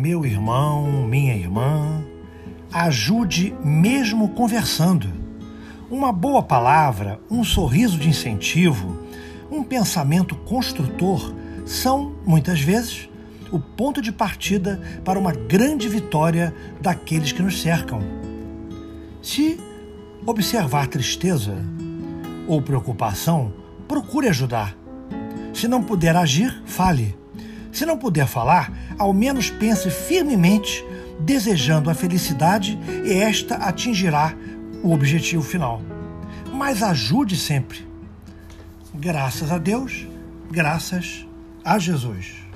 meu irmão, minha irmã, ajude mesmo conversando. Uma boa palavra, um sorriso de incentivo, um pensamento construtor são, muitas vezes, o ponto de partida para uma grande vitória daqueles que nos cercam. Se observar tristeza ou preocupação, procure ajudar. Se não puder agir, fale. Se não puder falar, ao menos pense firmemente, desejando a felicidade, e esta atingirá o objetivo final. Mas ajude sempre. Graças a Deus, graças a Jesus.